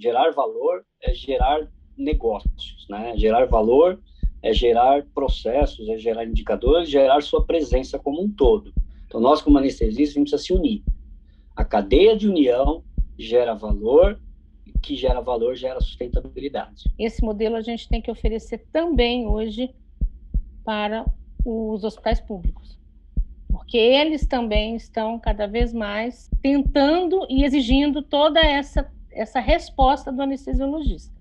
Gerar valor é gerar negócios, né? Gerar valor é gerar processos, é gerar indicadores, gerar sua presença como um todo. Então, nós, como anestesistas, a gente precisa se unir. A cadeia de união gera valor, que gera valor gera sustentabilidade. Esse modelo a gente tem que oferecer também hoje para os hospitais públicos, porque eles também estão cada vez mais tentando e exigindo toda essa, essa resposta do anestesiologista.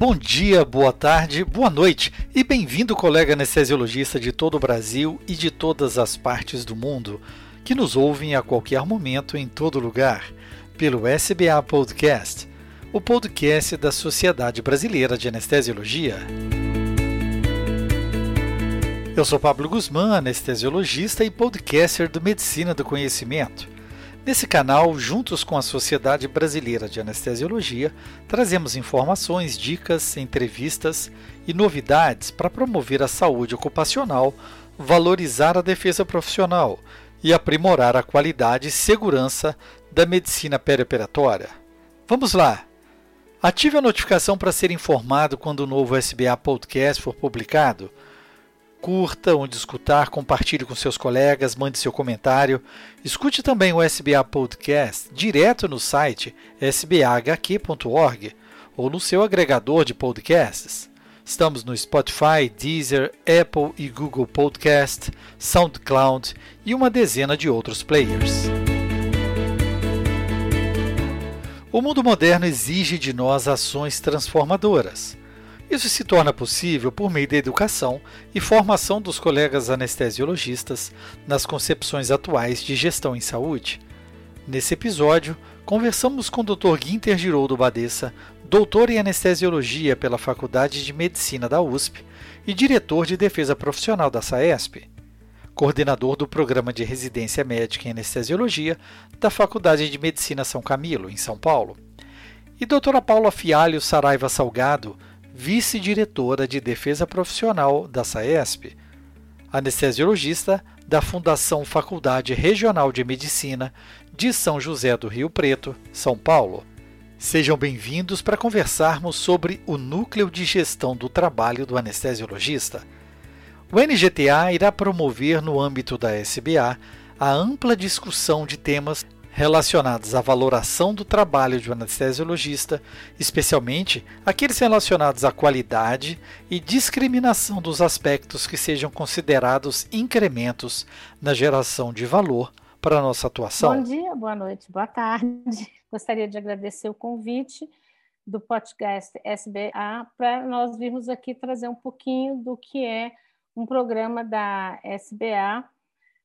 Bom dia, boa tarde, boa noite e bem-vindo, colega anestesiologista de todo o Brasil e de todas as partes do mundo que nos ouvem a qualquer momento em todo lugar pelo SBA Podcast, o podcast da Sociedade Brasileira de Anestesiologia. Eu sou Pablo Guzmán, anestesiologista e podcaster do Medicina do Conhecimento. Nesse canal, juntos com a Sociedade Brasileira de Anestesiologia, trazemos informações, dicas, entrevistas e novidades para promover a saúde ocupacional, valorizar a defesa profissional e aprimorar a qualidade e segurança da medicina perioperatória. Vamos lá! Ative a notificação para ser informado quando o novo SBA Podcast for publicado curta onde escutar, compartilhe com seus colegas, mande seu comentário. Escute também o SBA Podcast direto no site sbahq.org ou no seu agregador de podcasts. Estamos no Spotify, Deezer, Apple e Google Podcast, SoundCloud e uma dezena de outros players. O mundo moderno exige de nós ações transformadoras. Isso se torna possível por meio da educação e formação dos colegas anestesiologistas nas concepções atuais de gestão em saúde. Nesse episódio, conversamos com o Dr. Guinter Giroldo Badessa, doutor em anestesiologia pela Faculdade de Medicina da USP e diretor de defesa profissional da SAESP, coordenador do programa de residência médica em anestesiologia da Faculdade de Medicina São Camilo, em São Paulo, e doutora Paula Fialho Saraiva Salgado, vice-diretora de defesa profissional da SAESP, anestesiologista da Fundação Faculdade Regional de Medicina de São José do Rio Preto, São Paulo. Sejam bem-vindos para conversarmos sobre o núcleo de gestão do trabalho do anestesiologista. O NGTA irá promover no âmbito da SBA a ampla discussão de temas relacionados à valoração do trabalho de um anestesiologista, especialmente aqueles relacionados à qualidade e discriminação dos aspectos que sejam considerados incrementos na geração de valor para a nossa atuação. Bom dia, boa noite, boa tarde. Gostaria de agradecer o convite do podcast SBA para nós virmos aqui trazer um pouquinho do que é um programa da SBA,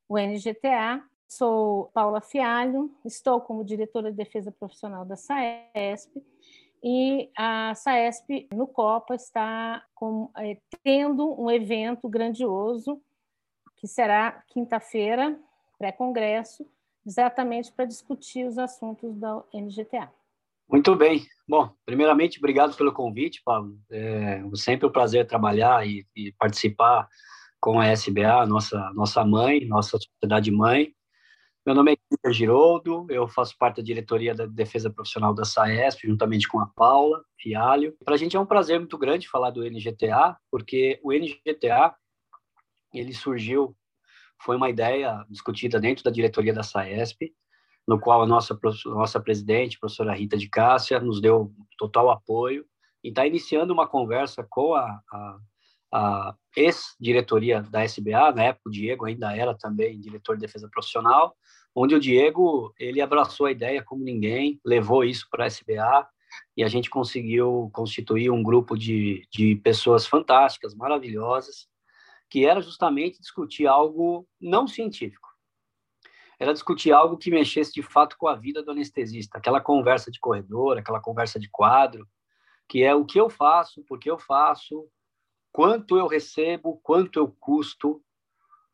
o NGTA, Sou Paula Fialho, estou como diretora de defesa profissional da SAESP e a SAESP no Copa está com, é, tendo um evento grandioso que será quinta-feira, pré-congresso, exatamente para discutir os assuntos da NGTA. Muito bem. Bom, primeiramente, obrigado pelo convite, Paulo. É sempre um prazer trabalhar e, e participar com a SBA, nossa, nossa mãe, nossa sociedade mãe. Meu nome é Guilherme Giroldo, eu faço parte da diretoria da defesa profissional da SAESP, juntamente com a Paula Fialho. Para a gente é um prazer muito grande falar do NGTA, porque o NGTA ele surgiu, foi uma ideia discutida dentro da diretoria da SAESP, no qual a nossa, nossa presidente, professora Rita de Cássia, nos deu total apoio e está iniciando uma conversa com a, a, a ex-diretoria da SBA, na época o Diego ainda era também diretor de defesa profissional, onde o Diego ele abraçou a ideia como ninguém, levou isso para a SBA e a gente conseguiu constituir um grupo de, de pessoas fantásticas, maravilhosas, que era justamente discutir algo não científico. Era discutir algo que mexesse de fato com a vida do anestesista, aquela conversa de corredor, aquela conversa de quadro, que é o que eu faço, por que eu faço, quanto eu recebo, quanto eu custo,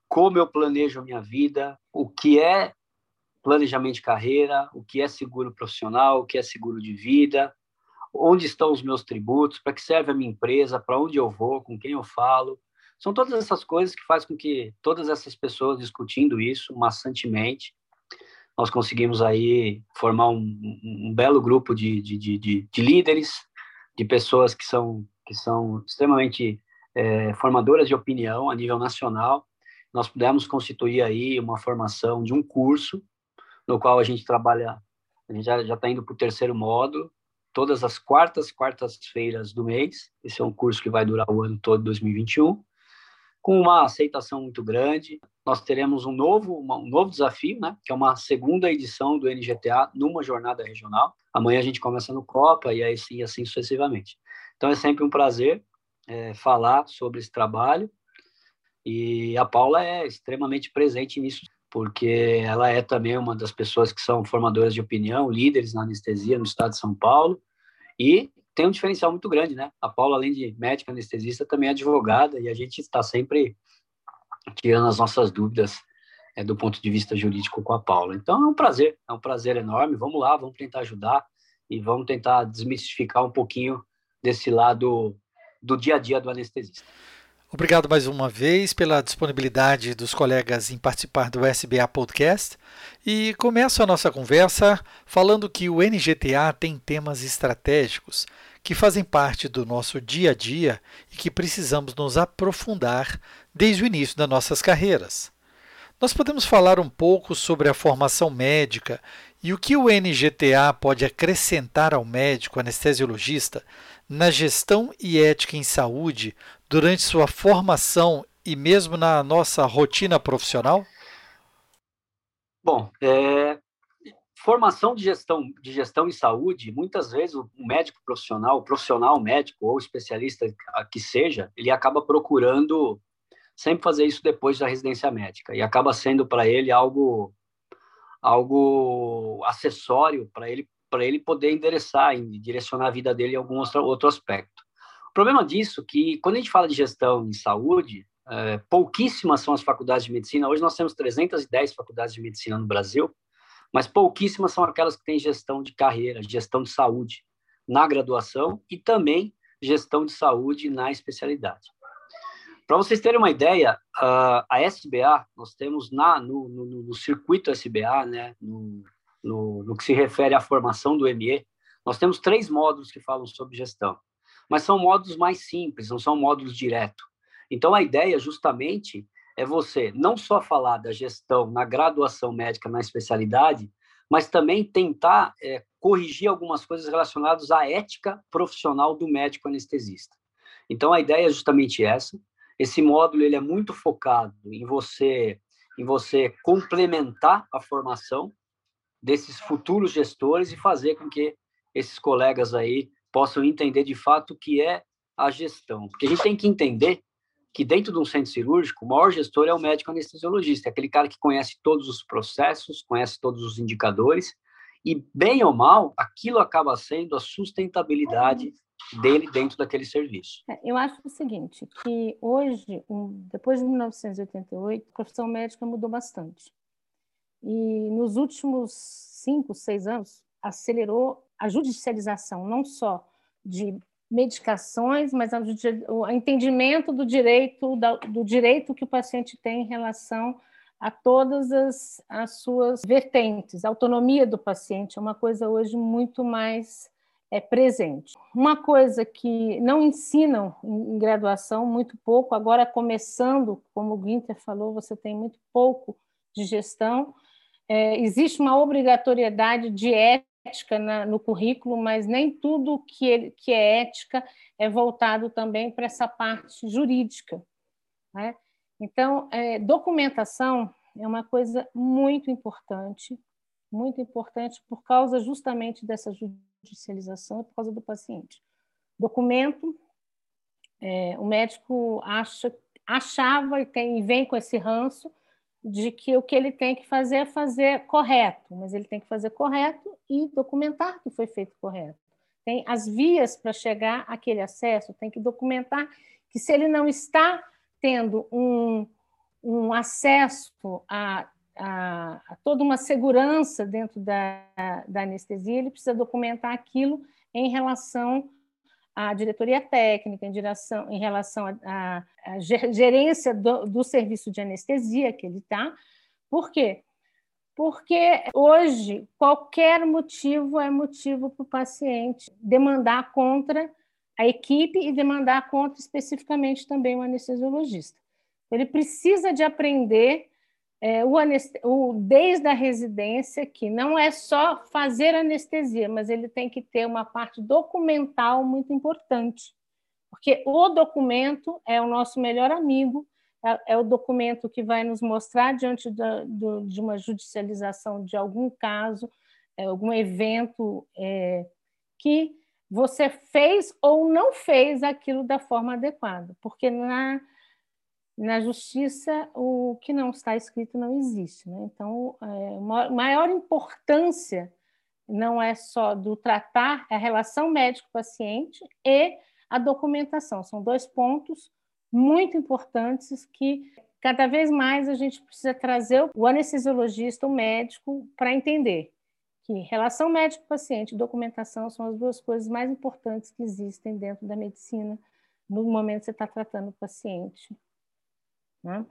como eu planejo a minha vida, o que é planejamento de carreira, o que é seguro profissional, o que é seguro de vida, onde estão os meus tributos, para que serve a minha empresa, para onde eu vou, com quem eu falo. São todas essas coisas que fazem com que todas essas pessoas discutindo isso maçantemente, nós conseguimos aí formar um, um belo grupo de, de, de, de, líderes, de pessoas que são, que são extremamente é, formadoras de opinião a nível nacional. Nós pudemos constituir aí uma formação de um curso no qual a gente trabalha, a gente já está indo para o terceiro módulo, todas as quartas, quartas-feiras do mês. Esse é um curso que vai durar o ano todo, 2021 com uma aceitação muito grande. Nós teremos um novo, um novo desafio, né, que é uma segunda edição do NGTA numa jornada regional. Amanhã a gente começa no Copa e aí sim, assim sucessivamente. Então é sempre um prazer é, falar sobre esse trabalho e a Paula é extremamente presente nisso, porque ela é também uma das pessoas que são formadoras de opinião, líderes na anestesia no estado de São Paulo e tem um diferencial muito grande, né? A Paula, além de médica anestesista, também é advogada e a gente está sempre tirando as nossas dúvidas é, do ponto de vista jurídico com a Paula. Então é um prazer, é um prazer enorme. Vamos lá, vamos tentar ajudar e vamos tentar desmistificar um pouquinho desse lado do dia a dia do anestesista. Obrigado mais uma vez pela disponibilidade dos colegas em participar do SBA Podcast. E começo a nossa conversa falando que o NGTA tem temas estratégicos que fazem parte do nosso dia a dia e que precisamos nos aprofundar desde o início das nossas carreiras. Nós podemos falar um pouco sobre a formação médica e o que o NGTA pode acrescentar ao médico anestesiologista na gestão e ética em saúde durante sua formação e mesmo na nossa rotina profissional? Bom, é, formação de gestão de gestão em saúde, muitas vezes o médico profissional, o profissional médico ou especialista que seja, ele acaba procurando sempre fazer isso depois da residência médica e acaba sendo para ele algo algo acessório para ele para ele poder endereçar e direcionar a vida dele em algum outro, aspecto. O problema disso é que, quando a gente fala de gestão em saúde, é, pouquíssimas são as faculdades de medicina. Hoje nós temos 310 faculdades de medicina no Brasil, mas pouquíssimas são aquelas que têm gestão de carreira, gestão de saúde na graduação e também gestão de saúde na especialidade. Para vocês terem uma ideia, a SBA, nós temos na, no, no, no circuito SBA, né, no, no, no que se refere à formação do ME, nós temos três módulos que falam sobre gestão mas são módulos mais simples, não são módulos direto. Então, a ideia justamente é você não só falar da gestão na graduação médica, na especialidade, mas também tentar é, corrigir algumas coisas relacionadas à ética profissional do médico anestesista. Então, a ideia é justamente essa. Esse módulo ele é muito focado em você em você complementar a formação desses futuros gestores e fazer com que esses colegas aí possam entender de fato o que é a gestão. Porque a gente tem que entender que dentro de um centro cirúrgico, o maior gestor é o médico anestesiologista, é aquele cara que conhece todos os processos, conhece todos os indicadores, e bem ou mal, aquilo acaba sendo a sustentabilidade dele dentro daquele serviço. É, eu acho o seguinte, que hoje, depois de 1988, a profissão médica mudou bastante. E nos últimos cinco, seis anos, acelerou a judicialização não só de medicações, mas o entendimento do direito do direito que o paciente tem em relação a todas as, as suas vertentes. A autonomia do paciente é uma coisa hoje muito mais é, presente. Uma coisa que não ensinam em, em graduação, muito pouco, agora começando, como o Guinter falou, você tem muito pouco de gestão, é, existe uma obrigatoriedade de ética na, no currículo, mas nem tudo que, ele, que é ética é voltado também para essa parte jurídica. Né? Então, é, documentação é uma coisa muito importante, muito importante por causa justamente dessa judicialização e por causa do paciente. Documento, é, o médico acha, achava e tem, vem com esse ranço de que o que ele tem que fazer é fazer correto, mas ele tem que fazer correto e documentar que foi feito correto. Tem as vias para chegar àquele acesso, tem que documentar que se ele não está tendo um, um acesso a, a, a toda uma segurança dentro da, da anestesia, ele precisa documentar aquilo em relação à diretoria técnica, em, direção, em relação à gerência do, do, serviço de anestesia que ele está. Por quê? Porque hoje qualquer motivo é motivo para o paciente demandar contra a equipe e demandar contra especificamente também o anestesiologista. Ele precisa de aprender é, o, o, desde a residência, que não é só fazer anestesia, mas ele tem que ter uma parte documental muito importante, porque o documento é o nosso melhor amigo, é, é o documento que vai nos mostrar diante da, do, de uma judicialização de algum caso, é, algum evento é, que você fez ou não fez aquilo da forma adequada, porque na na justiça, o que não está escrito não existe. Né? Então, é, maior importância não é só do tratar a relação médico-paciente e a documentação. São dois pontos muito importantes que cada vez mais a gente precisa trazer o anestesiologista, o médico, para entender que relação médico-paciente e documentação são as duas coisas mais importantes que existem dentro da medicina no momento que você está tratando o paciente né?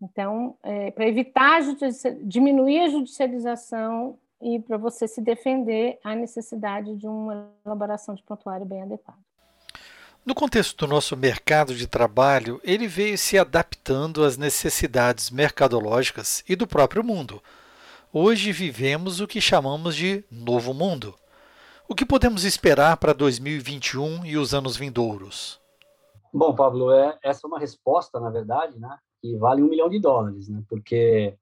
Então, é, para evitar a diminuir a judicialização e para você se defender, a necessidade de uma elaboração de prontuário bem adequada. No contexto do nosso mercado de trabalho, ele veio se adaptando às necessidades mercadológicas e do próprio mundo. Hoje vivemos o que chamamos de novo mundo. O que podemos esperar para 2021 e os anos vindouros? Bom, Pablo, é, essa é uma resposta, na verdade, né, que vale um milhão de dólares, né? Porque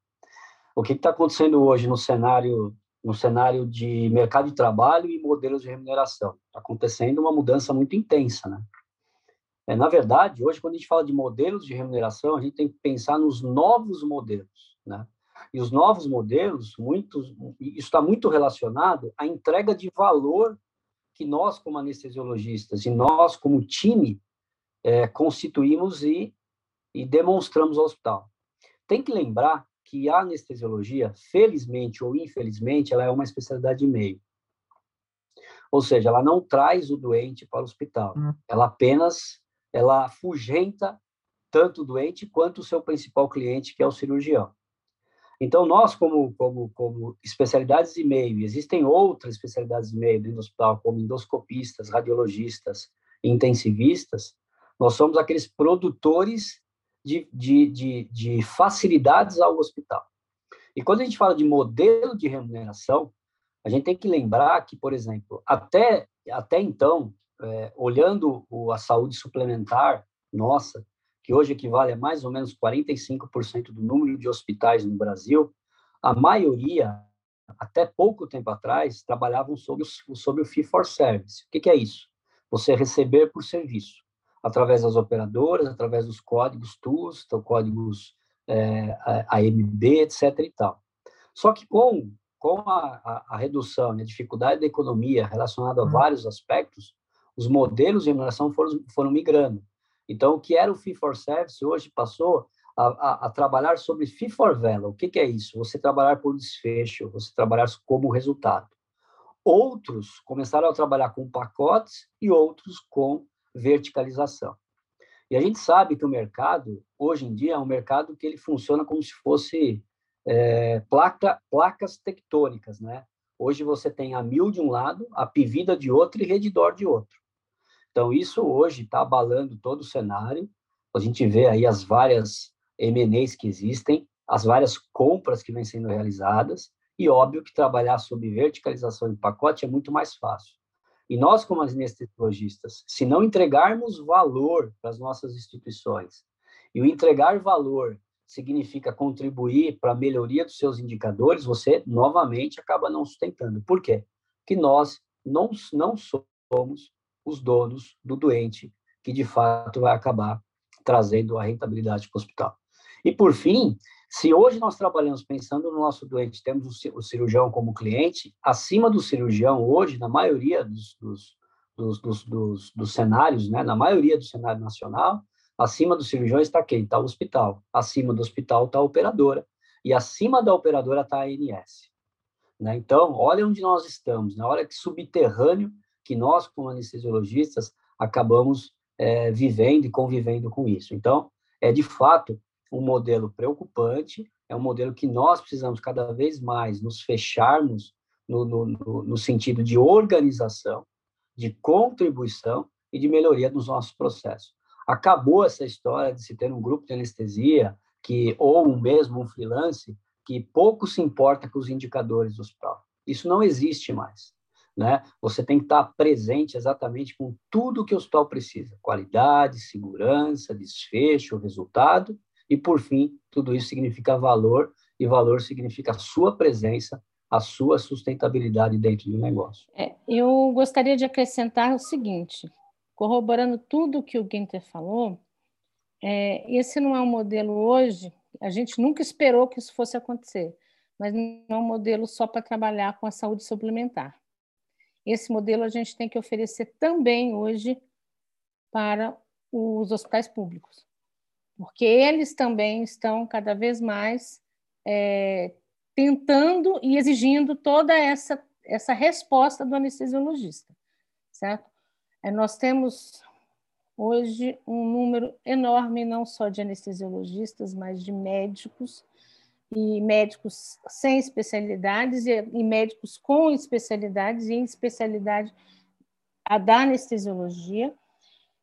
o que está acontecendo hoje no cenário no cenário de mercado de trabalho e modelos de remuneração? Está acontecendo uma mudança muito intensa, né? É, na verdade, hoje, quando a gente fala de modelos de remuneração, a gente tem que pensar nos novos modelos, né? E os novos modelos, muitos, isso está muito relacionado à entrega de valor que nós, como anestesiologistas, e nós, como time, é, constituímos e e demonstramos ao hospital. Tem que lembrar que a anestesiologia, felizmente ou infelizmente, ela é uma especialidade de meio. Ou seja, ela não traz o doente para o hospital. Hum. Ela apenas ela afugenta tanto o doente quanto o seu principal cliente, que é o cirurgião. Então, nós, como, como, como especialidades de meio, existem outras especialidades de meio dentro do hospital, como endoscopistas, radiologistas, intensivistas, nós somos aqueles produtores de, de, de, de facilidades ao hospital. E quando a gente fala de modelo de remuneração, a gente tem que lembrar que, por exemplo, até, até então, é, olhando a saúde suplementar nossa, que hoje equivale a mais ou menos 45% do número de hospitais no Brasil, a maioria, até pouco tempo atrás, trabalhavam sob o, sob o fee for service. O que, que é isso? Você receber por serviço através das operadoras, através dos códigos TUS, então códigos é, AMB, etc. e tal. Só que com, com a, a, a redução e a dificuldade da economia relacionada a uhum. vários aspectos, os modelos de remuneração foram, foram migrando. Então, o que era o fee for service hoje passou a, a, a, trabalhar sobre fee for vela. O que, que, é isso? Você trabalhar por desfecho, você trabalhar como resultado. Outros começaram a trabalhar com pacotes e outros com verticalização. E a gente sabe que o mercado, hoje em dia, é um mercado que ele funciona como se fosse é, placa, placas tectônicas, né? Hoje você tem a mil de um lado, a Pivida de outro e Redditor de outro. Então, isso hoje está abalando todo o cenário. A gente vê aí as várias M&As que existem, as várias compras que vêm sendo realizadas, e óbvio que trabalhar sob verticalização em pacote é muito mais fácil. E nós, como anestesiologistas, se não entregarmos valor para as nossas instituições, e o entregar valor significa contribuir para a melhoria dos seus indicadores, você novamente acaba não sustentando. Por quê? Porque nós não, não somos os donos do doente que de fato vai acabar trazendo a rentabilidade para o hospital. E por fim, se hoje nós trabalhamos pensando no nosso doente, temos o cirurgião como cliente, acima do cirurgião, hoje, na maioria dos, dos, dos, dos, dos, cenários, né, na maioria do cenário nacional, acima do cirurgião está quem? Está o hospital. Acima do hospital está a operadora. E acima da operadora está a ANS. Né? Então, olha onde nós estamos, na hora que subterrâneo que nós, como anestesiologistas, acabamos é, vivendo e convivendo com isso. Então, é de fato um modelo preocupante, é um modelo que nós precisamos cada vez mais nos fecharmos no, no, no, sentido de organização, de contribuição e de melhoria dos nossos processos. Acabou essa história de se ter um grupo de anestesia que ou mesmo um freelance que pouco se importa com os indicadores do hospital. Isso não existe mais. Né? Você tem que estar presente exatamente com tudo que o hospital precisa: qualidade, segurança, desfecho, resultado, e por fim, tudo isso significa valor, e valor significa a sua presença, a sua sustentabilidade dentro do negócio. É, eu gostaria de acrescentar o seguinte: corroborando tudo que o Guinter falou, é, esse não é um modelo hoje, a gente nunca esperou que isso fosse acontecer, mas não é um modelo só para trabalhar com a saúde suplementar. Esse modelo a gente tem que oferecer também hoje para os hospitais públicos, porque eles também estão cada vez mais é, tentando e exigindo toda essa, essa resposta do anestesiologista, certo? É, nós temos hoje um número enorme, não só de anestesiologistas, mas de médicos, e médicos sem especialidades, e, e médicos com especialidades, e em especialidade a da anestesiologia.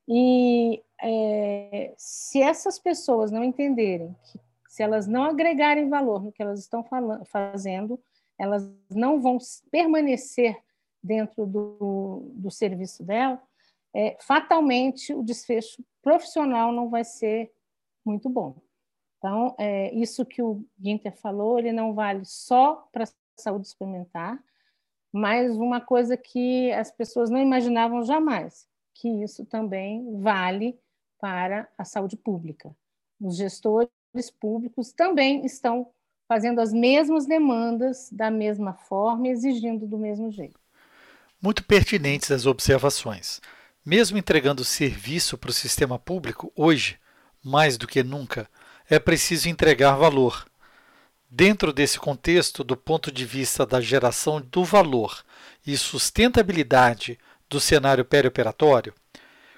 E é, se essas pessoas não entenderem que, se elas não agregarem valor no que elas estão falando, fazendo, elas não vão permanecer dentro do, do serviço dela, é, fatalmente o desfecho profissional não vai ser muito bom. Então, é, isso que o Ginter falou, ele não vale só para a saúde suplementar, mas uma coisa que as pessoas não imaginavam jamais, que isso também vale para a saúde pública. Os gestores públicos também estão fazendo as mesmas demandas da mesma forma, exigindo do mesmo jeito. Muito pertinentes as observações. Mesmo entregando serviço para o sistema público, hoje, mais do que nunca, é preciso entregar valor. Dentro desse contexto, do ponto de vista da geração do valor e sustentabilidade do cenário perioperatório,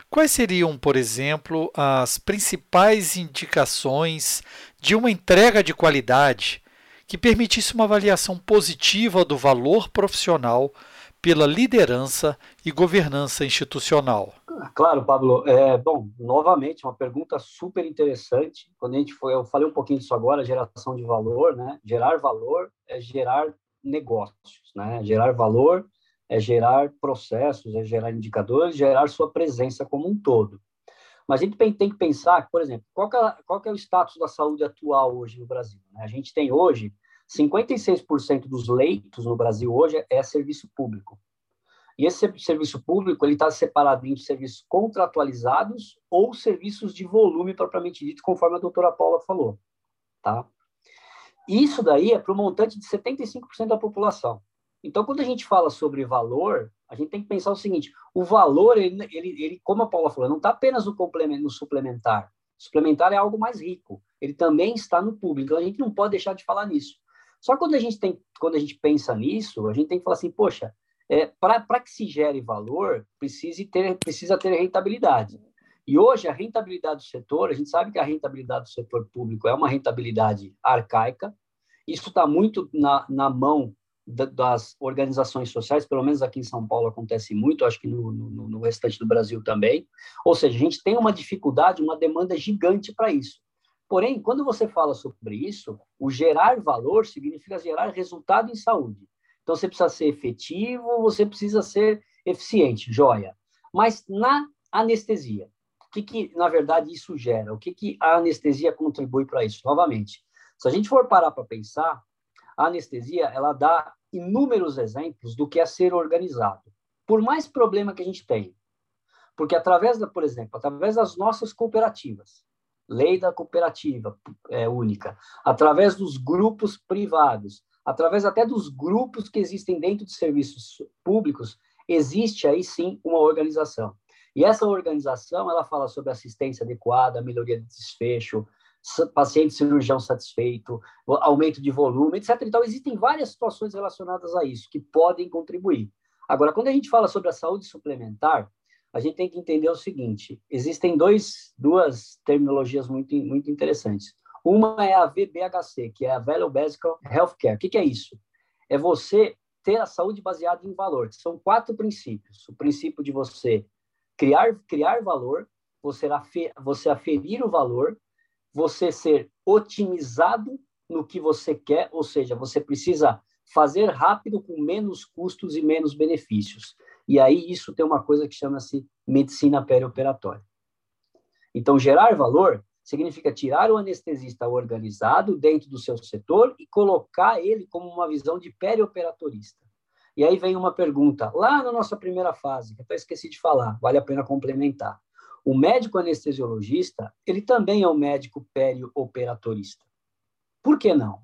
quais seriam, por exemplo, as principais indicações de uma entrega de qualidade que permitisse uma avaliação positiva do valor profissional pela liderança e governança institucional? Claro, Pablo. É, bom, novamente, uma pergunta super interessante. Quando a gente foi, eu falei um pouquinho disso agora, geração de valor, né? Gerar valor é gerar negócios, né? Gerar valor é gerar processos, é gerar indicadores, gerar sua presença como um todo. Mas a gente tem que pensar, por exemplo, qual é, qual é o status da saúde atual hoje no Brasil? Né? A gente tem hoje 56% dos leitos no Brasil hoje é serviço público. E esse serviço público ele está separado em serviços contratualizados ou serviços de volume propriamente dito, conforme a doutora Paula falou, tá? Isso daí é para o montante de 75% da população. Então, quando a gente fala sobre valor, a gente tem que pensar o seguinte: o valor, ele, ele, ele como a Paula falou, não está apenas no, complemento, no suplementar. O suplementar é algo mais rico. Ele também está no público. Então, a gente não pode deixar de falar nisso. Só quando a gente tem, quando a gente pensa nisso, a gente tem que falar assim, poxa, é, para que se gere valor, precisa ter, precisa ter rentabilidade. E hoje a rentabilidade do setor, a gente sabe que a rentabilidade do setor público é uma rentabilidade arcaica. Isso está muito na, na mão das organizações sociais, pelo menos aqui em São Paulo acontece muito, acho que no, no, no restante do Brasil também. Ou seja, a gente tem uma dificuldade, uma demanda gigante para isso. Porém, quando você fala sobre isso, o gerar valor significa gerar resultado em saúde. Então, você precisa ser efetivo, você precisa ser eficiente, joia. Mas na anestesia, o que, que na verdade, isso gera? O que, que a anestesia contribui para isso? Novamente, se a gente for parar para pensar, a anestesia ela dá inúmeros exemplos do que é ser organizado. Por mais problema que a gente tenha, porque através da, por exemplo, através das nossas cooperativas, lei da cooperativa é, única, através dos grupos privados, através até dos grupos que existem dentro de serviços públicos, existe aí sim uma organização. E essa organização, ela fala sobre assistência adequada, melhoria de desfecho, paciente cirurgião satisfeito, aumento de volume, etc. Então, existem várias situações relacionadas a isso que podem contribuir. Agora, quando a gente fala sobre a saúde suplementar, a gente tem que entender o seguinte: existem dois, duas terminologias muito, muito interessantes. Uma é a VBHC, que é a Value Basic Healthcare. O que, que é isso? É você ter a saúde baseada em valor. São quatro princípios. O princípio de você criar, criar valor, você, afer, você aferir o valor, você ser otimizado no que você quer, ou seja, você precisa fazer rápido com menos custos e menos benefícios. E aí isso tem uma coisa que chama-se medicina perioperatória. Então, gerar valor significa tirar o anestesista organizado dentro do seu setor e colocar ele como uma visão de perioperatorista. E aí vem uma pergunta, lá na nossa primeira fase, que eu esqueci de falar, vale a pena complementar. O médico anestesiologista, ele também é um médico perioperatorista. Por que não?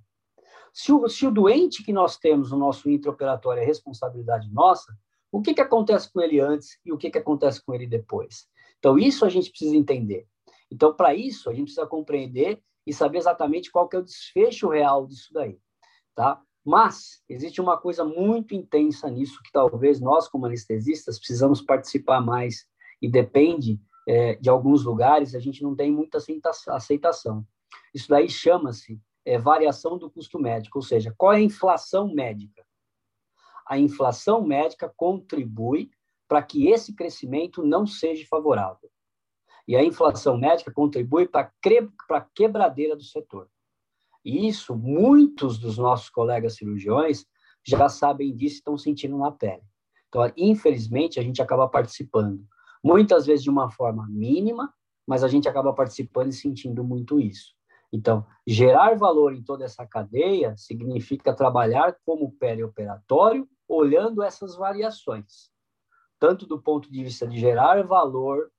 Se o, se o doente que nós temos no nosso intraoperatório é responsabilidade nossa, o que, que acontece com ele antes e o que, que acontece com ele depois? Então, isso a gente precisa entender. Então, para isso, a gente precisa compreender e saber exatamente qual que é o desfecho real disso daí, tá? Mas existe uma coisa muito intensa nisso que talvez nós, como anestesistas, precisamos participar mais e depende é, de alguns lugares, a gente não tem muita aceitação. Isso daí chama-se é, variação do custo médico, ou seja, qual é a inflação médica? A inflação médica contribui para que esse crescimento não seja favorável. E a inflação médica contribui para a quebradeira do setor. E isso, muitos dos nossos colegas cirurgiões já sabem disso e estão sentindo na pele. Então, infelizmente, a gente acaba participando, muitas vezes de uma forma mínima, mas a gente acaba participando e sentindo muito isso. Então, gerar valor em toda essa cadeia significa trabalhar como perioperatório, olhando essas variações, tanto do ponto de vista de gerar valor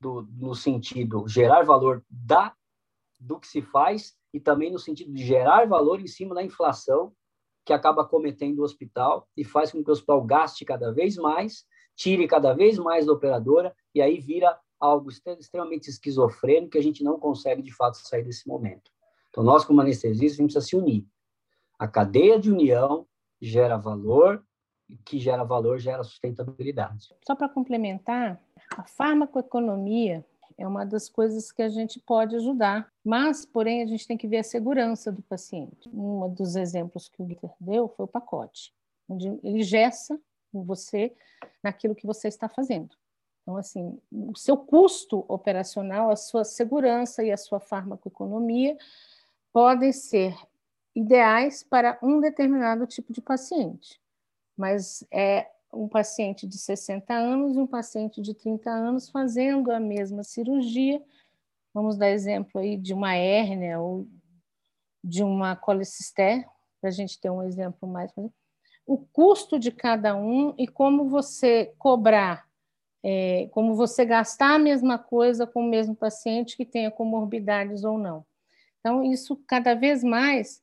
do, no sentido gerar valor da do que se faz e também no sentido de gerar valor em cima da inflação que acaba cometendo o hospital e faz com que o hospital gaste cada vez mais, tire cada vez mais da operadora e aí vira algo extremamente esquizofrênico que a gente não consegue de fato sair desse momento. Então nós como anestesistas a gente precisa se unir. A cadeia de união gera valor, que gera valor gera sustentabilidade. Só para complementar, a farmacoeconomia é uma das coisas que a gente pode ajudar, mas, porém, a gente tem que ver a segurança do paciente. Um dos exemplos que o Guiter deu foi o pacote, onde ele gessa você naquilo que você está fazendo. Então, assim, o seu custo operacional, a sua segurança e a sua farmacoeconomia podem ser ideais para um determinado tipo de paciente mas é um paciente de 60 anos e um paciente de 30 anos fazendo a mesma cirurgia. Vamos dar exemplo aí de uma hérnia ou de uma colecisté, para a gente ter um exemplo mais. O custo de cada um e como você cobrar, é, como você gastar a mesma coisa com o mesmo paciente que tenha comorbidades ou não. Então, isso cada vez mais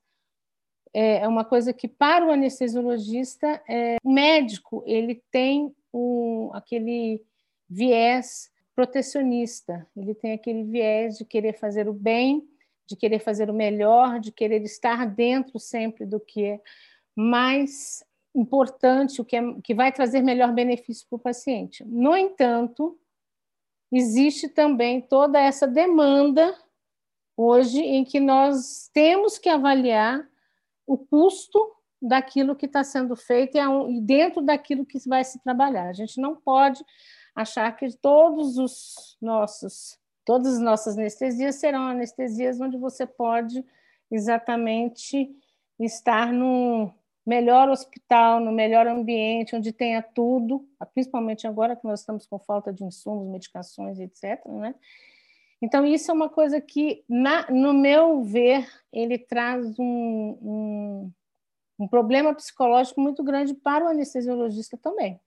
é, é uma coisa que para o anestesiologista, é, o médico ele tem um, aquele viés protecionista, ele tem aquele viés de querer fazer o bem, de querer fazer o melhor, de querer estar dentro sempre do que é mais importante, o que, é, que vai trazer melhor benefício para o paciente. No entanto, existe também toda essa demanda hoje em que nós temos que avaliar o custo daquilo que está sendo feito e dentro daquilo que vai se trabalhar. A gente não pode achar que todos os nossos, todas as nossas anestesias serão anestesias onde você pode exatamente estar no melhor hospital, no melhor ambiente, onde tenha tudo, principalmente agora que nós estamos com falta de insumos, medicações, etc. Né? Então, isso é uma coisa que, na, no meu ver, ele traz um, um, um problema psicológico muito grande para o anestesiologista também,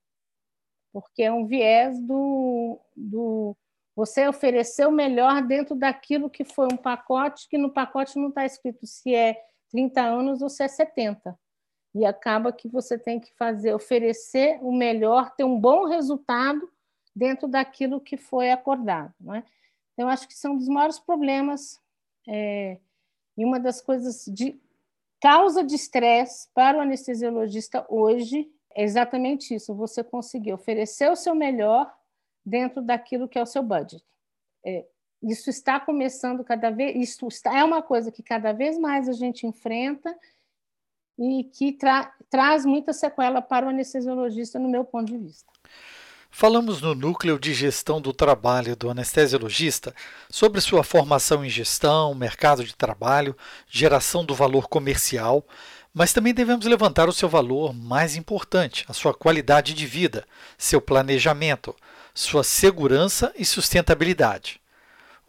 porque é um viés do, do você oferecer o melhor dentro daquilo que foi um pacote, que no pacote não está escrito se é 30 anos ou se é 70. E acaba que você tem que fazer, oferecer o melhor, ter um bom resultado dentro daquilo que foi acordado. Não é? Então, acho que são um dos maiores problemas é, e uma das coisas de causa de estresse para o anestesiologista hoje é exatamente isso: você conseguir oferecer o seu melhor dentro daquilo que é o seu budget. É, isso está começando cada vez, isso está, é uma coisa que cada vez mais a gente enfrenta e que tra, traz muita sequela para o anestesiologista, no meu ponto de vista. Falamos no núcleo de gestão do trabalho do anestesiologista sobre sua formação em gestão, mercado de trabalho, geração do valor comercial, mas também devemos levantar o seu valor mais importante, a sua qualidade de vida, seu planejamento, sua segurança e sustentabilidade.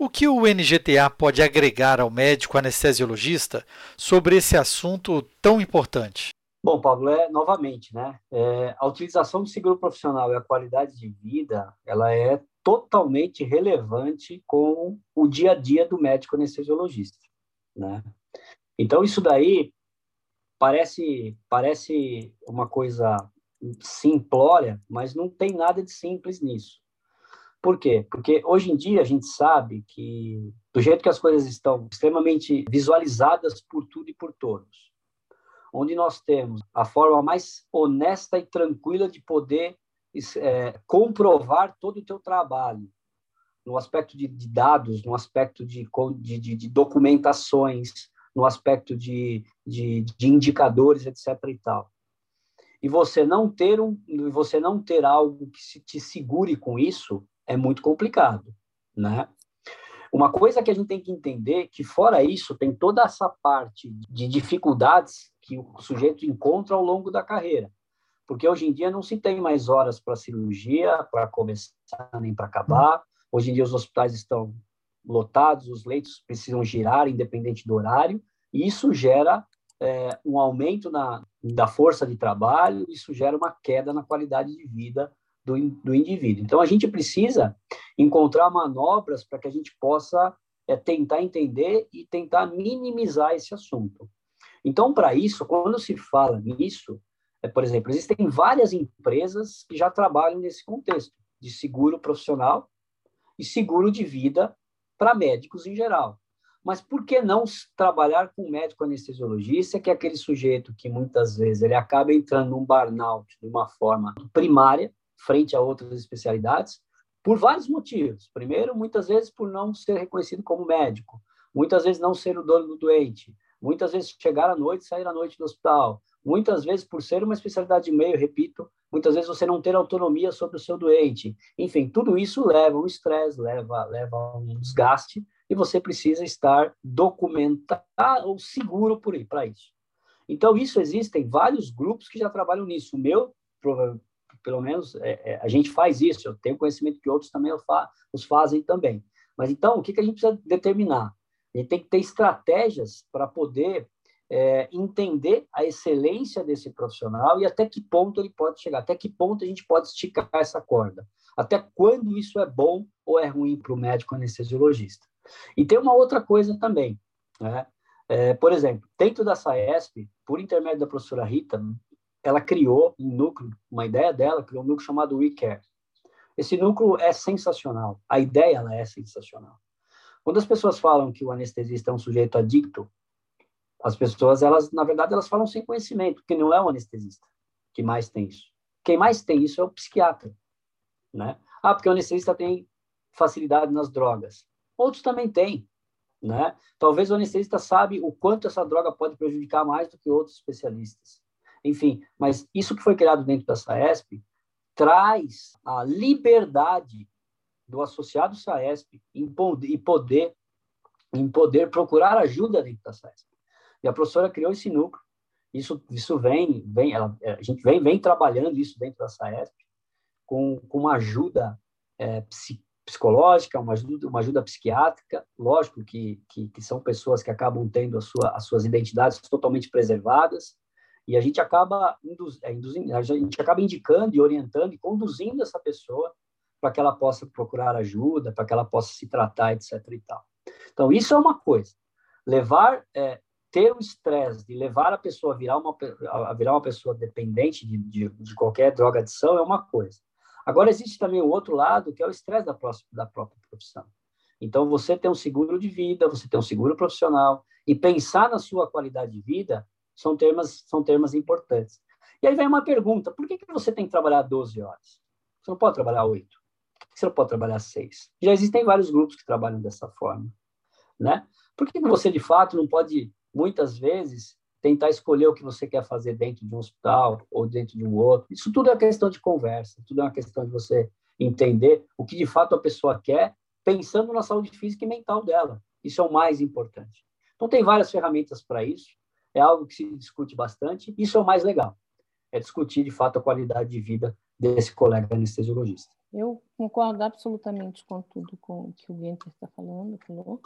O que o NGTA pode agregar ao médico anestesiologista sobre esse assunto tão importante? Bom, Pablo, é novamente, né? É, a utilização do seguro profissional e a qualidade de vida, ela é totalmente relevante com o dia a dia do médico anestesiologista, né? Então isso daí parece parece uma coisa simplória, mas não tem nada de simples nisso. Por quê? Porque hoje em dia a gente sabe que do jeito que as coisas estão extremamente visualizadas por tudo e por todos, onde nós temos a forma mais honesta e tranquila de poder é, comprovar todo o teu trabalho, no aspecto de, de dados, no aspecto de, de, de, documentações, no aspecto de, de, indicadores, etc. e tal. E você não ter um, você não ter algo que se te segure com isso é muito complicado, né? Uma coisa que a gente tem que entender que fora isso tem toda essa parte de dificuldades que o sujeito encontra ao longo da carreira. Porque hoje em dia não se tem mais horas para cirurgia, para começar nem para acabar. Hoje em dia os hospitais estão lotados, os leitos precisam girar independente do horário, e isso gera é, um aumento na, da força de trabalho, isso gera uma queda na qualidade de vida do, do indivíduo. Então, a gente precisa encontrar manobras para que a gente possa é, tentar entender e tentar minimizar esse assunto. Então, para isso, quando se fala nisso, é, por exemplo, existem várias empresas que já trabalham nesse contexto de seguro profissional e seguro de vida para médicos em geral. Mas por que não trabalhar com médico anestesiologista, que é aquele sujeito que muitas vezes ele acaba entrando num burnout de uma forma primária, frente a outras especialidades, por vários motivos. Primeiro, muitas vezes por não ser reconhecido como médico, muitas vezes não ser o dono do doente, muitas vezes chegar à noite, sair à noite do hospital, muitas vezes por ser uma especialidade de meio, repito, muitas vezes você não ter autonomia sobre o seu doente. Enfim, tudo isso leva um estresse, leva leva um desgaste e você precisa estar documentado ou seguro por para isso. Então isso existem vários grupos que já trabalham nisso. O meu pelo menos é, é, a gente faz isso, eu tenho conhecimento que outros também os fazem também. Mas então, o que, que a gente precisa determinar? A gente tem que ter estratégias para poder é, entender a excelência desse profissional e até que ponto ele pode chegar, até que ponto a gente pode esticar essa corda, até quando isso é bom ou é ruim para o médico anestesiologista. E tem uma outra coisa também, né? É, por exemplo, dentro da SAESP, por intermédio da professora Rita, ela criou um núcleo, uma ideia dela, criou um núcleo chamado WeCare. Esse núcleo é sensacional, a ideia ela é sensacional. Quando as pessoas falam que o anestesista é um sujeito adicto, as pessoas, elas, na verdade, elas falam sem conhecimento, porque não é o anestesista que mais tem isso. Quem mais tem isso é o psiquiatra, né? Ah, porque o anestesista tem facilidade nas drogas. Outros também têm, né? Talvez o anestesista sabe o quanto essa droga pode prejudicar mais do que outros especialistas. Enfim, mas isso que foi criado dentro da SAESP traz a liberdade do associado SAESP em poder, em poder procurar ajuda dentro da SAESP. E a professora criou esse núcleo. Isso, isso vem, vem ela, a gente vem, vem trabalhando isso dentro da SAESP com, com uma ajuda é, psicológica, uma ajuda, uma ajuda psiquiátrica. Lógico que, que, que são pessoas que acabam tendo a sua, as suas identidades totalmente preservadas, e a gente acaba induz, é, induzindo, a gente acaba indicando e orientando e conduzindo essa pessoa para que ela possa procurar ajuda, para que ela possa se tratar, etc. E tal. Então isso é uma coisa. Levar, é, ter o estresse de levar a pessoa a virar uma, a virar uma pessoa dependente de, de, de qualquer droga adição é uma coisa. Agora existe também o outro lado que é o estresse da, da própria profissão. Então você tem um seguro de vida, você tem um seguro profissional e pensar na sua qualidade de vida são termos, são termos importantes. E aí vem uma pergunta: por que, que você tem que trabalhar 12 horas? Você não pode trabalhar 8? Por que você não pode trabalhar seis? Já existem vários grupos que trabalham dessa forma, né? Por que você, de fato, não pode, muitas vezes, tentar escolher o que você quer fazer dentro de um hospital ou dentro de um outro? Isso tudo é questão de conversa, tudo é uma questão de você entender o que, de fato, a pessoa quer, pensando na saúde física e mental dela. Isso é o mais importante. Então, tem várias ferramentas para isso, é algo que se discute bastante, isso é o mais legal, é discutir, de fato, a qualidade de vida desse colega anestesiologista. Eu concordo absolutamente com tudo com que o Guenter está falando, falou.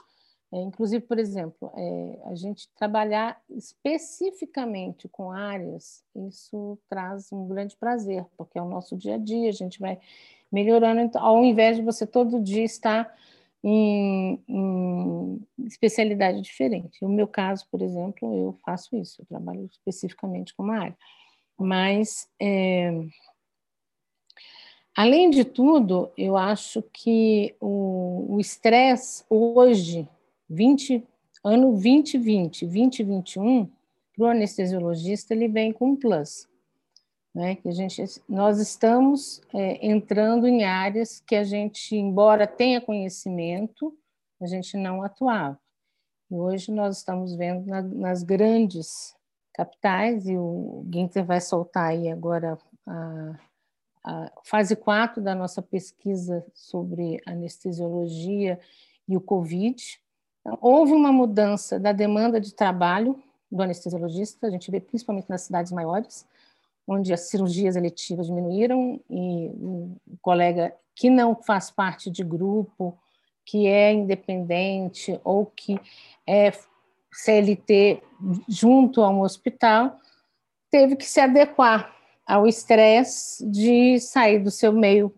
É, inclusive, por exemplo, é, a gente trabalhar especificamente com áreas, isso traz um grande prazer, porque é o nosso dia a dia, a gente vai melhorando, então, ao invés de você todo dia estar em, em especialidade diferente. No meu caso, por exemplo, eu faço isso, eu trabalho especificamente com uma área. Mas, é, além de tudo, eu acho que o estresse hoje, 20, ano 2020, 2021, para o anestesiologista, ele vem com um plus né? Que a gente, nós estamos é, entrando em áreas que a gente, embora tenha conhecimento, a gente não atuava. E hoje nós estamos vendo na, nas grandes capitais, e o Ginter vai soltar aí agora a, a fase 4 da nossa pesquisa sobre anestesiologia e o Covid. Então, houve uma mudança da demanda de trabalho do anestesiologista, a gente vê principalmente nas cidades maiores, onde as cirurgias eletivas diminuíram e o colega que não faz parte de grupo, que é independente ou que é CLT junto a um hospital, teve que se adequar ao estresse de sair do seu meio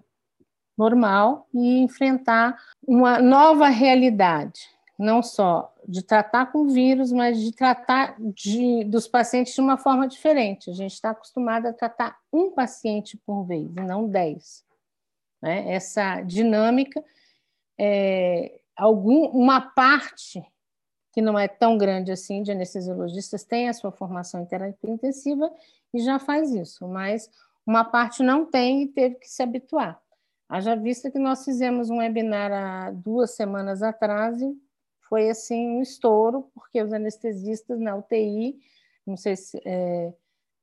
normal e enfrentar uma nova realidade não só de tratar com vírus, mas de tratar de, dos pacientes de uma forma diferente. A gente está acostumado a tratar um paciente por vez, e não dez. Né? Essa dinâmica, é, algum, uma parte que não é tão grande assim de anestesiologistas tem a sua formação em terapia intensiva e já faz isso, mas uma parte não tem e teve que se habituar. Haja vista que nós fizemos um webinar há duas semanas atrás e foi assim um estouro, porque os anestesistas na UTI, não sei se é,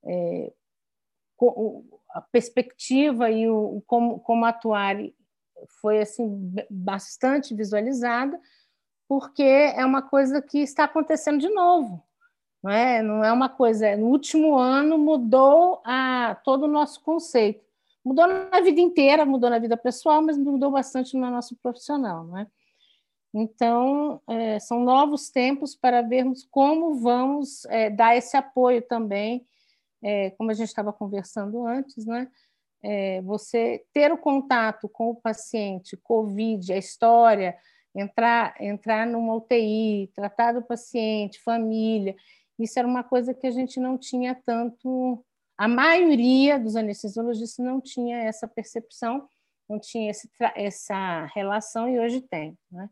é, a perspectiva e o como, como atuar foi assim bastante visualizada, porque é uma coisa que está acontecendo de novo. Não é, não é uma coisa. No último ano mudou a, todo o nosso conceito. Mudou na vida inteira, mudou na vida pessoal, mas mudou bastante no nosso profissional, não é? Então, é, são novos tempos para vermos como vamos é, dar esse apoio também, é, como a gente estava conversando antes, né? É, você ter o contato com o paciente, COVID, a história, entrar, entrar numa UTI, tratar do paciente, família, isso era uma coisa que a gente não tinha tanto. A maioria dos anestesiologistas não tinha essa percepção, não tinha esse, essa relação, e hoje tem. Né?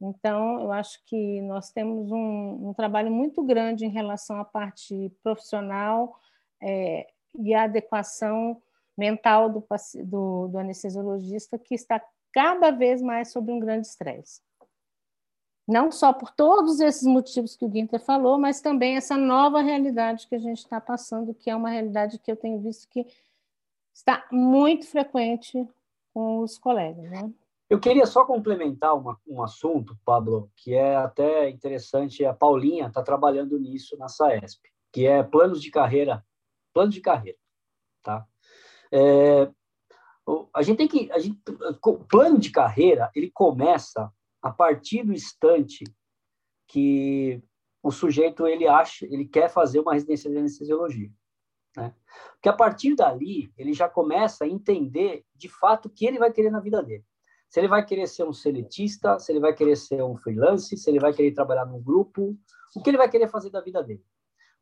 Então, eu acho que nós temos um, um trabalho muito grande em relação à parte profissional é, e a adequação mental do, do, do anestesiologista, que está cada vez mais sob um grande estresse. Não só por todos esses motivos que o Guinter falou, mas também essa nova realidade que a gente está passando, que é uma realidade que eu tenho visto que está muito frequente com os colegas. Né? Eu queria só complementar uma, um assunto, Pablo, que é até interessante. A Paulinha está trabalhando nisso na SAESP, que é planos de carreira, plano de carreira, tá? É, a gente tem que, a gente, o plano de carreira ele começa a partir do instante que o sujeito ele acha, ele quer fazer uma residência de anestesiologia, né? Porque a partir dali ele já começa a entender de fato o que ele vai querer na vida dele se ele vai querer ser um seletista, se ele vai querer ser um freelance, se ele vai querer trabalhar num grupo, o que ele vai querer fazer da vida dele.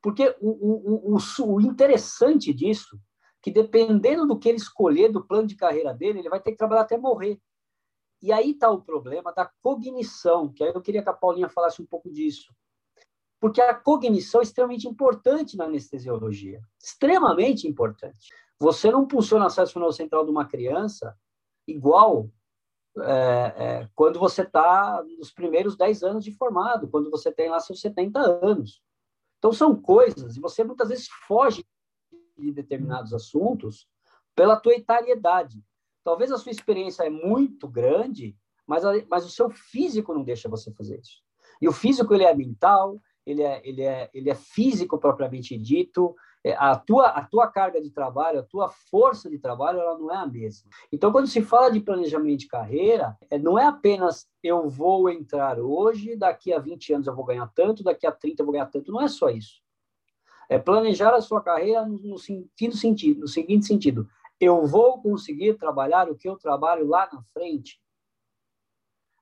Porque o, o, o, o interessante disso, que dependendo do que ele escolher, do plano de carreira dele, ele vai ter que trabalhar até morrer. E aí está o problema da cognição, que aí eu queria que a Paulinha falasse um pouco disso. Porque a cognição é extremamente importante na anestesiologia. Extremamente importante. Você não pulsiona o acesso central de uma criança igual é, é, quando você está nos primeiros 10 anos de formado, quando você tem lá seus 70 anos. Então, são coisas, e você muitas vezes foge de determinados assuntos pela tua etariedade. Talvez a sua experiência é muito grande, mas, a, mas o seu físico não deixa você fazer isso. E o físico, ele é mental, ele é, ele é, ele é físico propriamente dito, a tua, a tua carga de trabalho, a tua força de trabalho, ela não é a mesma. Então, quando se fala de planejamento de carreira, é, não é apenas eu vou entrar hoje, daqui a 20 anos eu vou ganhar tanto, daqui a 30 eu vou ganhar tanto. Não é só isso. É planejar a sua carreira no, no, sentido, sentido, no seguinte sentido. Eu vou conseguir trabalhar o que eu trabalho lá na frente?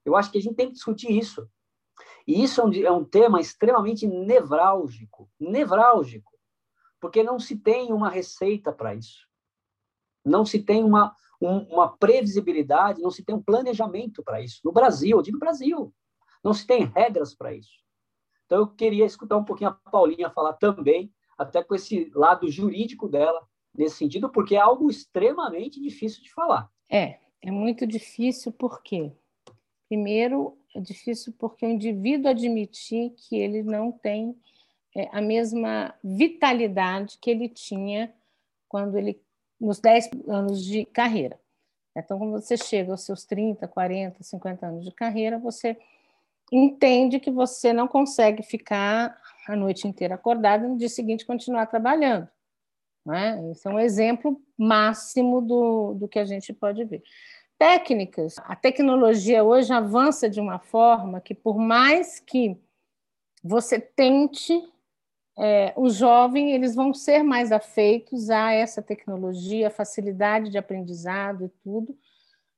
Eu acho que a gente tem que discutir isso. E isso é um, é um tema extremamente nevrálgico. Nevrálgico porque não se tem uma receita para isso. Não se tem uma, um, uma previsibilidade, não se tem um planejamento para isso. No Brasil, eu digo Brasil, não se tem regras para isso. Então, eu queria escutar um pouquinho a Paulinha falar também, até com esse lado jurídico dela, nesse sentido, porque é algo extremamente difícil de falar. É, é muito difícil porque, primeiro, é difícil porque o indivíduo admitir que ele não tem a mesma vitalidade que ele tinha quando ele nos 10 anos de carreira. Então, quando você chega aos seus 30, 40, 50 anos de carreira, você entende que você não consegue ficar a noite inteira acordado e no dia seguinte continuar trabalhando. Né? Esse é um exemplo máximo do, do que a gente pode ver. Técnicas. A tecnologia hoje avança de uma forma que, por mais que você tente é, os jovens eles vão ser mais afeitos a essa tecnologia, facilidade de aprendizado e tudo,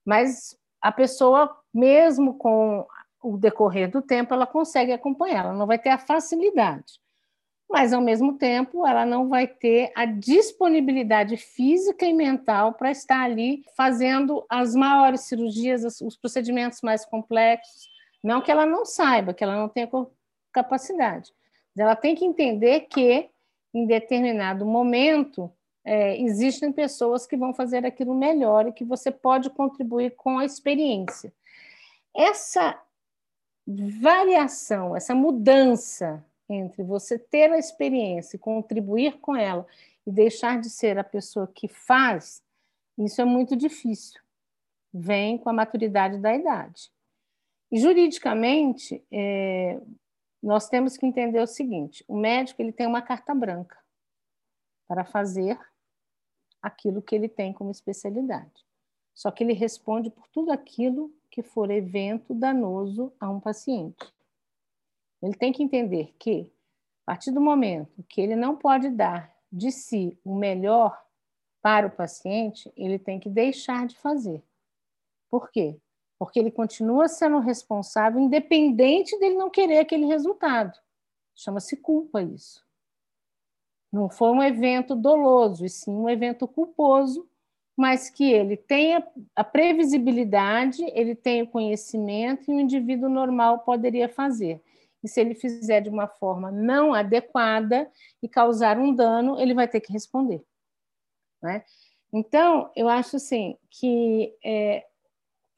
mas a pessoa, mesmo com o decorrer do tempo, ela consegue acompanhar, ela não vai ter a facilidade, mas ao mesmo tempo ela não vai ter a disponibilidade física e mental para estar ali fazendo as maiores cirurgias, os procedimentos mais complexos. Não que ela não saiba, que ela não tenha capacidade, ela tem que entender que, em determinado momento, é, existem pessoas que vão fazer aquilo melhor e que você pode contribuir com a experiência. Essa variação, essa mudança entre você ter a experiência e contribuir com ela e deixar de ser a pessoa que faz, isso é muito difícil. Vem com a maturidade da idade. E juridicamente, é, nós temos que entender o seguinte: o médico ele tem uma carta branca para fazer aquilo que ele tem como especialidade. Só que ele responde por tudo aquilo que for evento danoso a um paciente. Ele tem que entender que, a partir do momento que ele não pode dar de si o melhor para o paciente, ele tem que deixar de fazer. Por quê? Porque ele continua sendo responsável, independente dele não querer aquele resultado. Chama-se culpa isso. Não foi um evento doloso, e sim um evento culposo, mas que ele tenha a previsibilidade, ele tem o conhecimento e o indivíduo normal poderia fazer. E se ele fizer de uma forma não adequada e causar um dano, ele vai ter que responder. Né? Então, eu acho assim que é,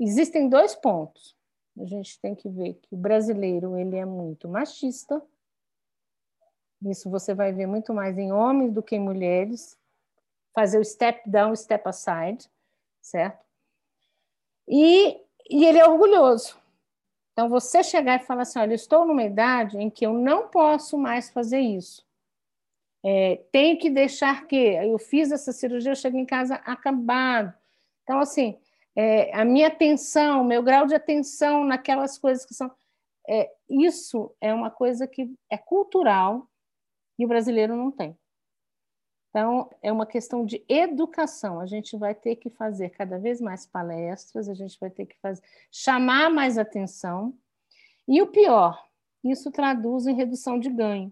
Existem dois pontos. A gente tem que ver que o brasileiro ele é muito machista. Isso você vai ver muito mais em homens do que em mulheres. Fazer o step down, step aside, certo? E, e ele é orgulhoso. Então, você chegar e falar assim: olha, eu estou numa idade em que eu não posso mais fazer isso. É, tenho que deixar que. Eu fiz essa cirurgia, eu chego em casa acabado. Então, assim, é, a minha atenção, meu grau de atenção naquelas coisas que são. É, isso é uma coisa que é cultural e o brasileiro não tem. Então, é uma questão de educação. A gente vai ter que fazer cada vez mais palestras, a gente vai ter que fazer, chamar mais atenção. E o pior, isso traduz em redução de ganho.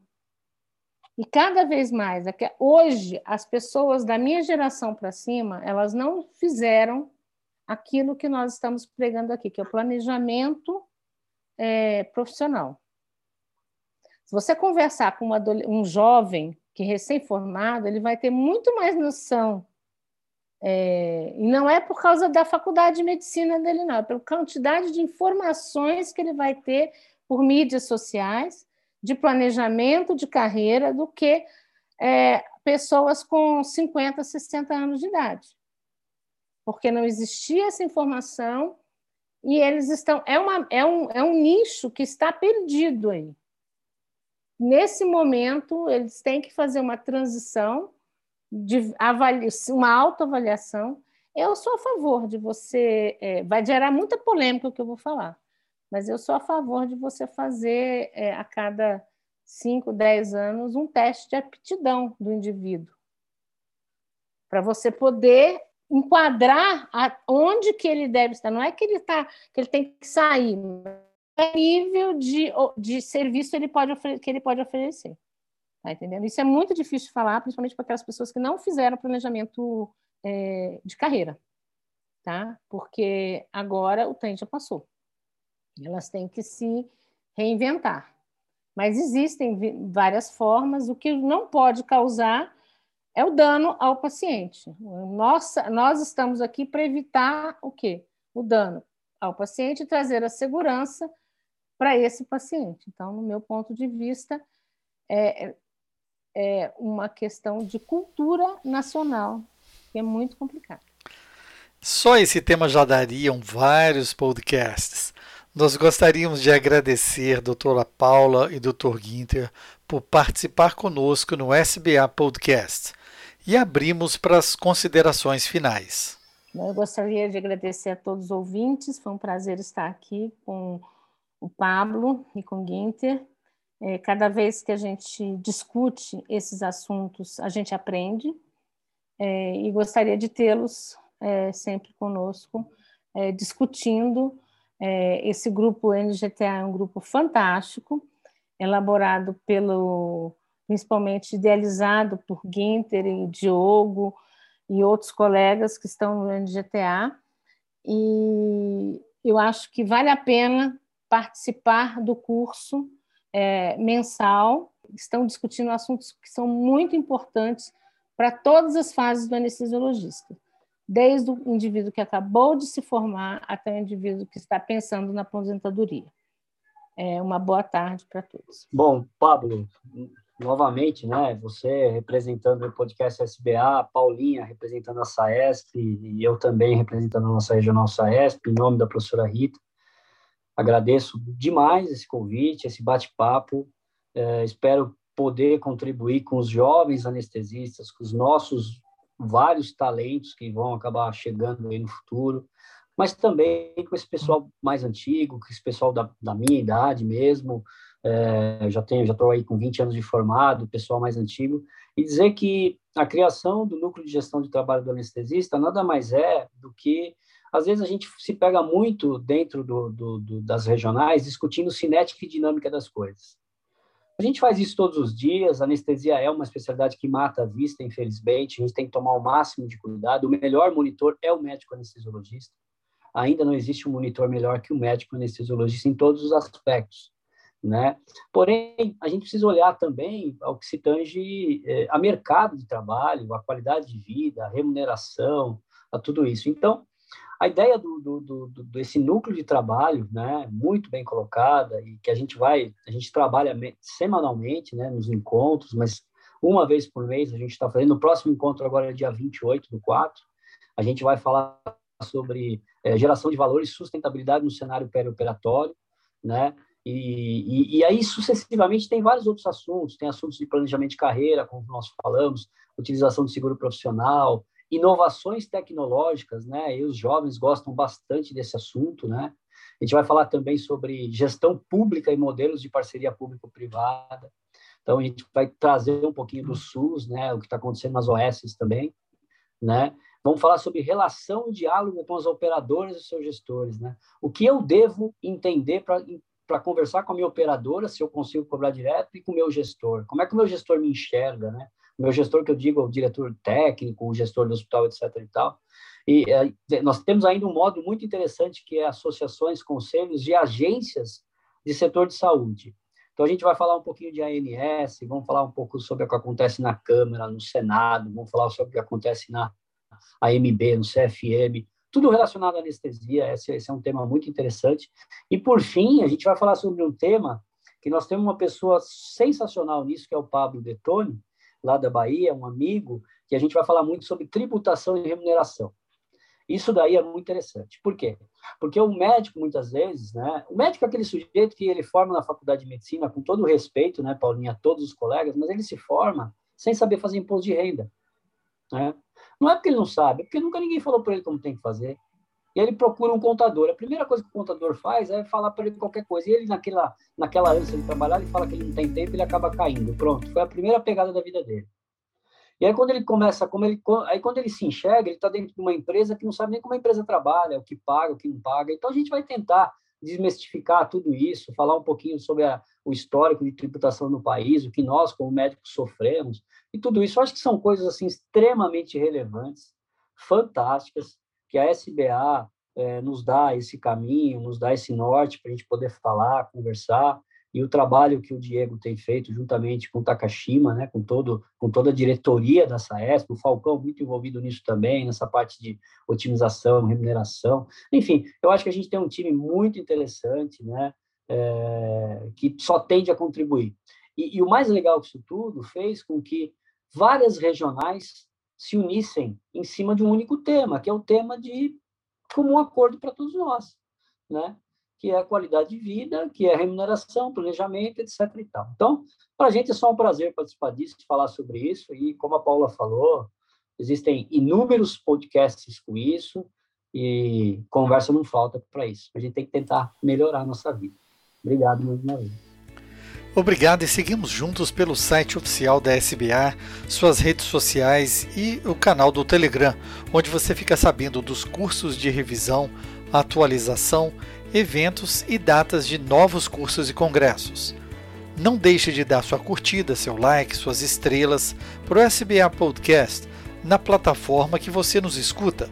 E cada vez mais, é hoje, as pessoas da minha geração para cima, elas não fizeram aquilo que nós estamos pregando aqui, que é o planejamento é, profissional. Se você conversar com uma, um jovem que é recém-formado, ele vai ter muito mais noção É, e não é por causa da faculdade de medicina dele, não, é pela quantidade de informações que ele vai ter por mídias sociais, de planejamento de carreira, do que é, pessoas com 50, 60 anos de idade. Porque não existia essa informação e eles estão. É, uma, é, um, é um nicho que está perdido aí. Nesse momento, eles têm que fazer uma transição, de avali uma autoavaliação. Eu sou a favor de você. É, vai gerar muita polêmica o que eu vou falar, mas eu sou a favor de você fazer é, a cada 5, 10 anos um teste de aptidão do indivíduo. Para você poder enquadrar a, onde que ele deve estar. Não é que ele tá, que ele tem que sair, é nível de, de serviço ele pode que ele pode oferecer. Tá entendendo? Isso é muito difícil de falar, principalmente para aquelas pessoas que não fizeram planejamento é, de carreira, tá? Porque agora o trem já passou. Elas têm que se reinventar. Mas existem várias formas. O que não pode causar é o dano ao paciente. Nossa, nós estamos aqui para evitar o quê? O dano ao paciente e trazer a segurança para esse paciente. Então, no meu ponto de vista, é, é uma questão de cultura nacional, que é muito complicado. Só esse tema já dariam vários podcasts. Nós gostaríamos de agradecer doutora Paula e doutor Guinter por participar conosco no SBA Podcast e abrimos para as considerações finais. Eu gostaria de agradecer a todos os ouvintes, foi um prazer estar aqui com o Pablo e com o Guinter. É, cada vez que a gente discute esses assuntos, a gente aprende é, e gostaria de tê-los é, sempre conosco, discutindo. Esse grupo NGTA é um grupo fantástico, elaborado pelo principalmente idealizado por Guinter e Diogo e outros colegas que estão no NGTA. E eu acho que vale a pena participar do curso é, mensal. Estão discutindo assuntos que são muito importantes para todas as fases do anestesiologista, desde o indivíduo que acabou de se formar até o indivíduo que está pensando na aposentadoria. É, uma boa tarde para todos. Bom, Pablo, novamente, né? Você representando o podcast SBA, Paulinha representando a SAESP e eu também representando a nossa regional SAESP, em nome da professora Rita. Agradeço demais esse convite, esse bate-papo. É, espero poder contribuir com os jovens anestesistas, com os nossos vários talentos que vão acabar chegando aí no futuro, mas também com esse pessoal mais antigo, com esse pessoal da, da minha idade mesmo, é, já tenho, já estou aí com 20 anos de formado, pessoal mais antigo, e dizer que a criação do núcleo de gestão de trabalho do anestesista nada mais é do que, às vezes a gente se pega muito dentro do, do, do, das regionais discutindo cinética e dinâmica das coisas. A gente faz isso todos os dias, a anestesia é uma especialidade que mata a vista, infelizmente, a gente tem que tomar o máximo de cuidado, o melhor monitor é o médico anestesiologista, ainda não existe um monitor melhor que o médico anestesiologista em todos os aspectos né? Porém, a gente precisa olhar também ao que se tange é, a mercado de trabalho, a qualidade de vida, a remuneração, a tudo isso. Então, a ideia do, do, do, desse núcleo de trabalho, né, muito bem colocada e que a gente vai, a gente trabalha semanalmente, né, nos encontros, mas uma vez por mês a gente está fazendo. O próximo encontro agora é dia 28 do 4. A gente vai falar sobre é, geração de valor e sustentabilidade no cenário perioperatório, né? E, e, e, aí, sucessivamente, tem vários outros assuntos. Tem assuntos de planejamento de carreira, como nós falamos, utilização de seguro profissional, inovações tecnológicas, né? E os jovens gostam bastante desse assunto, né? A gente vai falar também sobre gestão pública e modelos de parceria público-privada. Então, a gente vai trazer um pouquinho do SUS, né? O que está acontecendo nas OS também, né? Vamos falar sobre relação e diálogo com as operadoras e seus gestores, né? O que eu devo entender para para conversar com a minha operadora, se eu consigo cobrar direto, e com o meu gestor. Como é que o meu gestor me enxerga, né? O meu gestor, que eu digo, o diretor técnico, o gestor do hospital, etc. e tal. E é, nós temos ainda um modo muito interessante que é associações, conselhos e agências de setor de saúde. Então, a gente vai falar um pouquinho de ANS, vamos falar um pouco sobre o que acontece na Câmara, no Senado, vamos falar sobre o que acontece na, AMB, no CFM, tudo relacionado à anestesia. Esse, esse, é um tema muito interessante. E, por fim, a gente vai falar sobre um tema que nós temos uma pessoa sensacional nisso, que é o Pablo Detone, lá da Bahia, um amigo, que a gente vai falar muito sobre tributação e remuneração. Isso daí é muito interessante. Por quê? Porque o médico, muitas vezes, né? O médico é aquele sujeito que ele forma na faculdade de medicina, com todo o respeito, né, Paulinha, a todos os colegas, mas ele se forma sem saber fazer imposto de renda. Né? Não é porque ele não sabe, é porque nunca ninguém falou para ele como tem que fazer. E ele procura um contador. A primeira coisa que o contador faz é falar para ele qualquer coisa. E ele, naquela, naquela ânsia de trabalhar, ele fala que ele não tem tempo, ele acaba caindo. Pronto, foi a primeira pegada da vida dele. E aí quando ele começa, como ele, aí quando ele se enxerga, ele está dentro de uma empresa que não sabe nem como a empresa trabalha, o que paga, o que não paga. Então a gente vai tentar desmistificar tudo isso, falar um pouquinho sobre a, o histórico de tributação no país, o que nós como médicos sofremos e tudo isso. Eu acho que são coisas assim extremamente relevantes, fantásticas, que a SBA é, nos dá esse caminho, nos dá esse norte para a gente poder falar, conversar e o trabalho que o Diego tem feito juntamente com o Takashima, né, com todo com toda a diretoria da SAESP, o Falcão muito envolvido nisso também, nessa parte de otimização, remuneração, enfim, eu acho que a gente tem um time muito interessante, né, é, que só tende a contribuir. E, e o mais legal disso tudo fez com que várias regionais se unissem em cima de um único tema, que é o tema de comum acordo para todos nós, né? que é a qualidade de vida, que é a remuneração, planejamento, etc. E tal. Então, para a gente é só um prazer participar disso, falar sobre isso, e como a Paula falou, existem inúmeros podcasts com isso, e conversa não falta para isso. A gente tem que tentar melhorar a nossa vida. Obrigado mais uma vez. Obrigado e seguimos juntos pelo site oficial da SBA, suas redes sociais e o canal do Telegram, onde você fica sabendo dos cursos de revisão, atualização eventos e datas de novos cursos e congressos. Não deixe de dar sua curtida, seu like, suas estrelas para o SBA Podcast na plataforma que você nos escuta.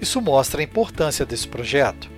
Isso mostra a importância desse projeto.